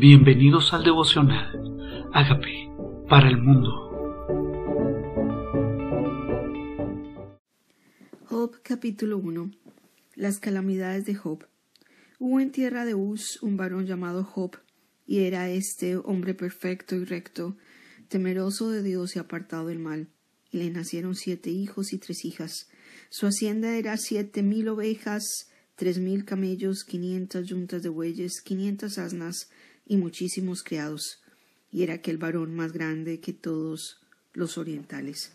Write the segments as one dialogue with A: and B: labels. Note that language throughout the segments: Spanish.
A: Bienvenidos al devocional. Hágame para el mundo.
B: Job capítulo 1 Las calamidades de Job. Hubo en tierra de Uz un varón llamado Job, y era este hombre perfecto y recto, temeroso de Dios y apartado del mal. Y le nacieron siete hijos y tres hijas. Su hacienda era siete mil ovejas, tres mil camellos, quinientas yuntas de bueyes, quinientas asnas, y muchísimos criados, y era aquel varón más grande que todos los orientales.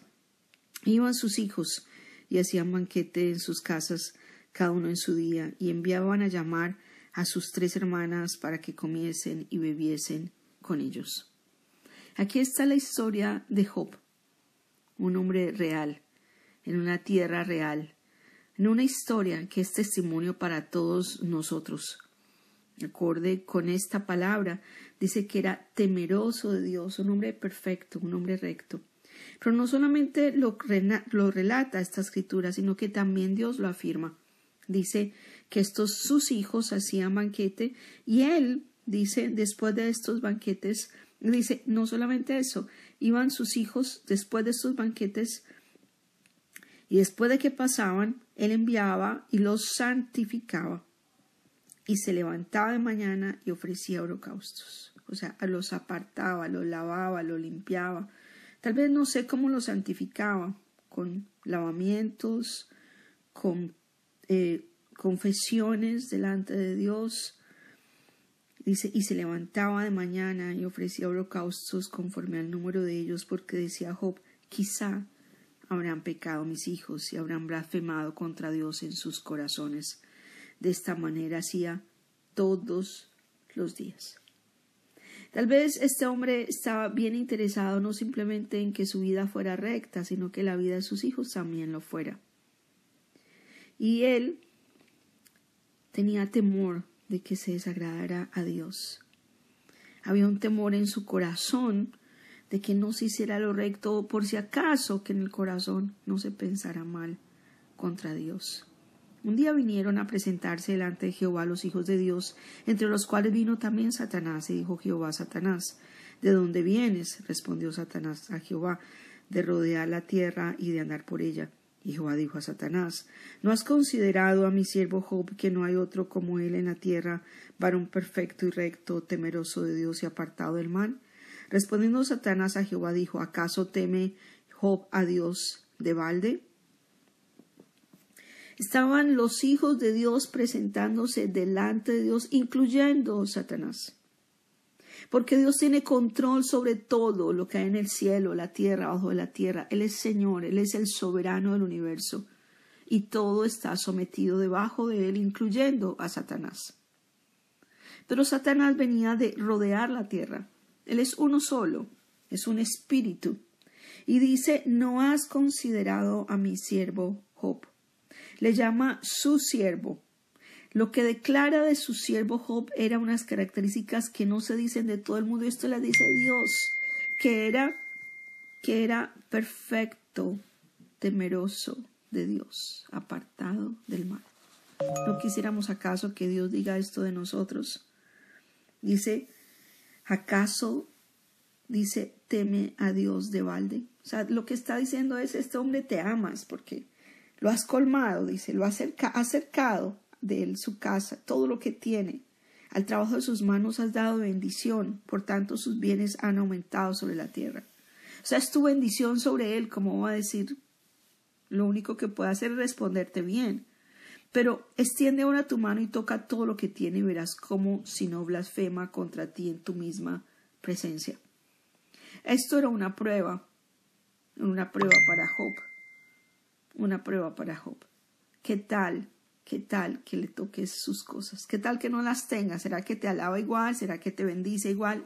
B: Iban sus hijos y hacían banquete en sus casas, cada uno en su día, y enviaban a llamar a sus tres hermanas para que comiesen y bebiesen con ellos. Aquí está la historia de Job, un hombre real, en una tierra real, en una historia que es testimonio para todos nosotros acorde con esta palabra, dice que era temeroso de Dios, un hombre perfecto, un hombre recto. Pero no solamente lo, relata esta escritura, sino que también Dios lo afirma. Dice que estos sus hijos hacían banquete y él, dice, después de estos banquetes, dice, no solamente eso, iban sus hijos después de estos banquetes y después de que pasaban, él enviaba y los santificaba y se levantaba de mañana y ofrecía holocaustos. O sea, los apartaba, los lavaba, los limpiaba. Tal vez no sé cómo los santificaba, con lavamientos, con eh, confesiones delante de Dios. Dice, y se levantaba de mañana y ofrecía holocaustos conforme al número de ellos, porque decía Job, quizá habrán pecado mis hijos y habrán blasfemado contra Dios en sus corazones. De esta manera hacía todos los días. Tal vez este hombre estaba bien interesado no simplemente en que su vida fuera recta, sino que la vida de sus hijos también lo fuera. Y él tenía temor de que se desagradara a Dios. Había un temor en su corazón de que no se hiciera lo recto, por si acaso que en el corazón no se pensara mal contra Dios. Un día vinieron a presentarse delante de Jehová los hijos de Dios, entre los cuales vino también Satanás, y dijo Jehová a Satanás, ¿De dónde vienes? respondió Satanás a Jehová, de rodear la tierra y de andar por ella. Y Jehová dijo a Satanás, ¿no has considerado a mi siervo Job que no hay otro como él en la tierra, varón perfecto y recto, temeroso de Dios y apartado del mal? Respondiendo Satanás a Jehová dijo, ¿acaso teme Job a Dios de balde? Estaban los hijos de Dios presentándose delante de Dios, incluyendo Satanás. Porque Dios tiene control sobre todo lo que hay en el cielo, la tierra, abajo de la tierra. Él es Señor, Él es el soberano del universo. Y todo está sometido debajo de Él, incluyendo a Satanás. Pero Satanás venía de rodear la tierra. Él es uno solo, es un espíritu. Y dice, no has considerado a mi siervo Job le llama su siervo. Lo que declara de su siervo Job era unas características que no se dicen de todo el mundo, esto le dice Dios, que era que era perfecto, temeroso de Dios, apartado del mal. ¿No quisiéramos acaso que Dios diga esto de nosotros? Dice, ¿acaso dice teme a Dios de balde? O sea, lo que está diciendo es, este hombre te amas porque lo has colmado, dice, lo has acercado de él su casa, todo lo que tiene. Al trabajo de sus manos has dado bendición, por tanto sus bienes han aumentado sobre la tierra. O sea, es tu bendición sobre él, como va a decir, lo único que puede hacer es responderte bien. Pero extiende ahora tu mano y toca todo lo que tiene y verás cómo si no blasfema contra ti en tu misma presencia. Esto era una prueba, una prueba para Job una prueba para Job. ¿Qué tal? ¿Qué tal que le toques sus cosas? ¿Qué tal que no las tenga? ¿Será que te alaba igual? ¿Será que te bendice igual?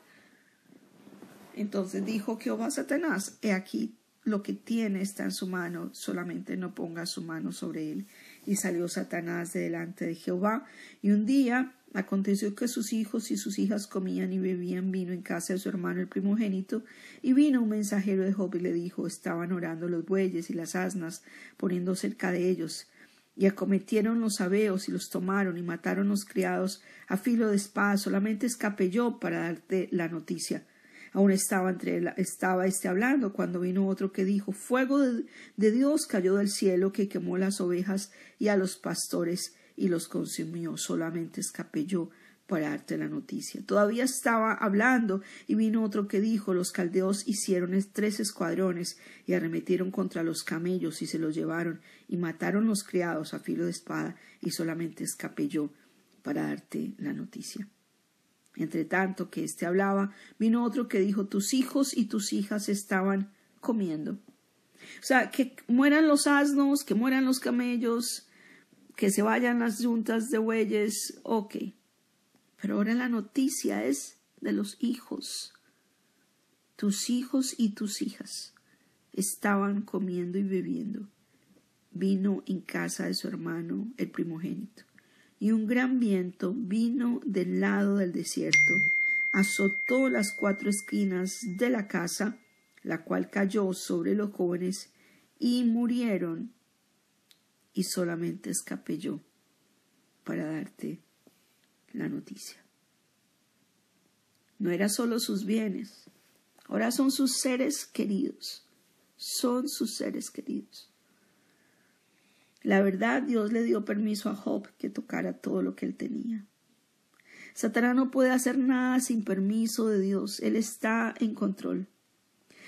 B: Entonces dijo Jehová Satanás, he aquí lo que tiene está en su mano, solamente no ponga su mano sobre él. Y salió Satanás de delante de Jehová, y un día Aconteció que sus hijos y sus hijas comían y bebían vino en casa de su hermano el primogénito, y vino un mensajero de Job y le dijo estaban orando los bueyes y las asnas, poniendo cerca de ellos. y acometieron los sabeos y los tomaron y mataron los criados a filo de espada. Solamente escapé yo para darte la noticia. Aún estaba, entre estaba este hablando cuando vino otro que dijo Fuego de, de Dios cayó del cielo que quemó las ovejas y a los pastores y los consumió. Solamente escapé yo para darte la noticia. Todavía estaba hablando y vino otro que dijo los caldeos hicieron tres escuadrones y arremetieron contra los camellos y se los llevaron y mataron los criados a filo de espada y solamente escapé yo para darte la noticia. Entre tanto que éste hablaba, vino otro que dijo tus hijos y tus hijas estaban comiendo. O sea, que mueran los asnos, que mueran los camellos, que se vayan las juntas de bueyes, ok pero ahora la noticia es de los hijos. Tus hijos y tus hijas estaban comiendo y bebiendo vino en casa de su hermano, el primogénito. Y un gran viento vino del lado del desierto, azotó las cuatro esquinas de la casa, la cual cayó sobre los jóvenes y murieron. Y solamente escapé yo para darte la noticia. No era solo sus bienes, ahora son sus seres queridos, son sus seres queridos. La verdad, Dios le dio permiso a Job que tocara todo lo que él tenía. Satanás no puede hacer nada sin permiso de Dios, Él está en control.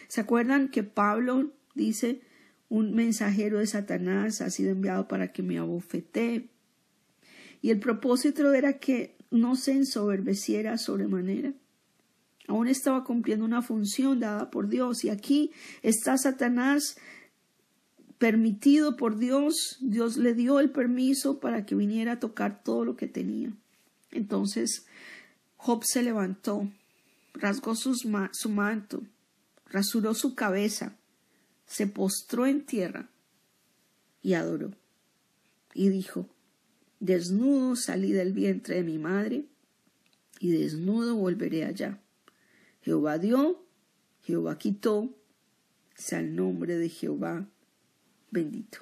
B: ¿Se acuerdan que Pablo dice, un mensajero de Satanás ha sido enviado para que me abofetee? y el propósito era que no se ensoberbeciera sobremanera. Aún estaba cumpliendo una función dada por Dios y aquí está Satanás permitido por Dios, Dios le dio el permiso para que viniera a tocar todo lo que tenía. Entonces Job se levantó, rasgó su manto, rasuró su cabeza, se postró en tierra y adoró. Y dijo, Desnudo salí del vientre de mi madre, y desnudo volveré allá. Jehová dio, Jehová quitó, sea el nombre de Jehová bendito.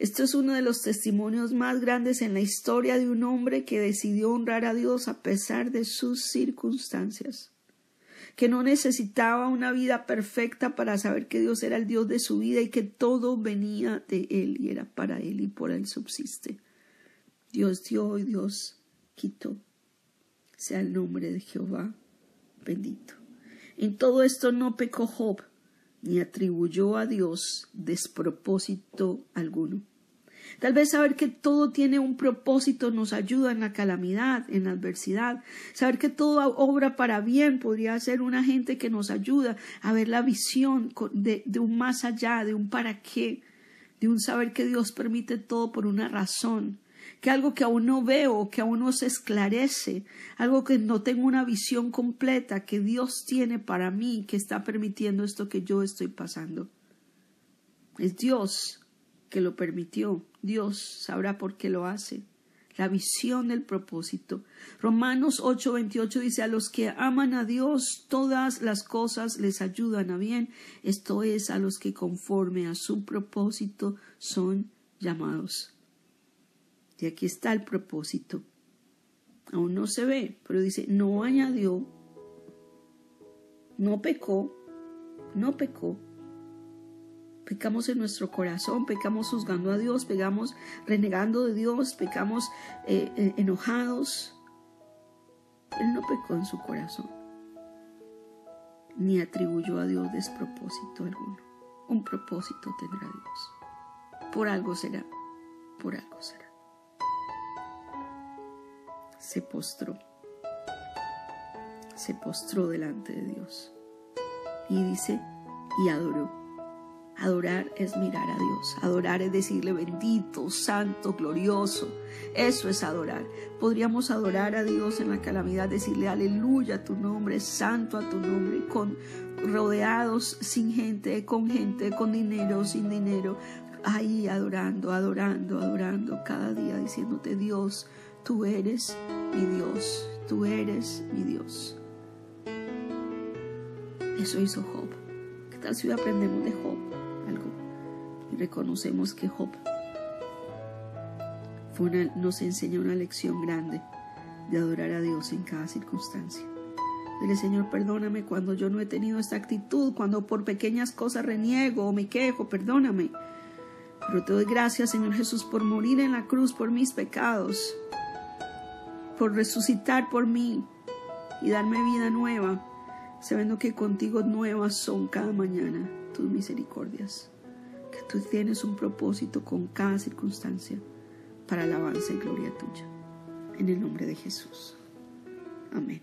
B: Esto es uno de los testimonios más grandes en la historia de un hombre que decidió honrar a Dios a pesar de sus circunstancias que no necesitaba una vida perfecta para saber que Dios era el Dios de su vida y que todo venía de Él y era para Él y por Él subsiste. Dios dio y Dios quitó. Sea el nombre de Jehová bendito. En todo esto no pecó Job, ni atribuyó a Dios despropósito alguno. Tal vez saber que todo tiene un propósito nos ayuda en la calamidad, en la adversidad. Saber que todo obra para bien podría ser una gente que nos ayuda a ver la visión de, de un más allá, de un para qué, de un saber que Dios permite todo por una razón que algo que aún no veo, que aún no se esclarece, algo que no tengo una visión completa que Dios tiene para mí, que está permitiendo esto que yo estoy pasando. Es Dios que lo permitió. Dios sabrá por qué lo hace. La visión del propósito. Romanos 8:28 dice, a los que aman a Dios, todas las cosas les ayudan a bien. Esto es, a los que conforme a su propósito son llamados. Y aquí está el propósito. Aún no se ve, pero dice, no añadió, no pecó, no pecó, Pecamos en nuestro corazón, pecamos juzgando a Dios, pecamos renegando de Dios, pecamos eh, eh, enojados. Él no pecó en su corazón, ni atribuyó a Dios despropósito alguno. Un propósito tendrá Dios. Por algo será, por algo será. Se postró, se postró delante de Dios y dice, y adoró. Adorar es mirar a Dios. Adorar es decirle bendito, santo, glorioso. Eso es adorar. Podríamos adorar a Dios en la calamidad, decirle aleluya a tu nombre, santo a tu nombre, con rodeados sin gente, con gente, con dinero, sin dinero. Ahí adorando, adorando, adorando cada día, diciéndote Dios, tú eres mi Dios, tú eres mi Dios. Eso hizo Job. ¿Qué tal si aprendemos de Job? Reconocemos que Job nos enseña una lección grande de adorar a Dios en cada circunstancia. Dile, Señor, perdóname cuando yo no he tenido esta actitud, cuando por pequeñas cosas reniego o me quejo, perdóname. Pero te doy gracias, Señor Jesús, por morir en la cruz por mis pecados, por resucitar por mí y darme vida nueva, sabiendo que contigo nuevas son cada mañana tus misericordias, tú tienes un propósito con cada circunstancia para alabanza y gloria tuya. En el nombre de Jesús. Amén.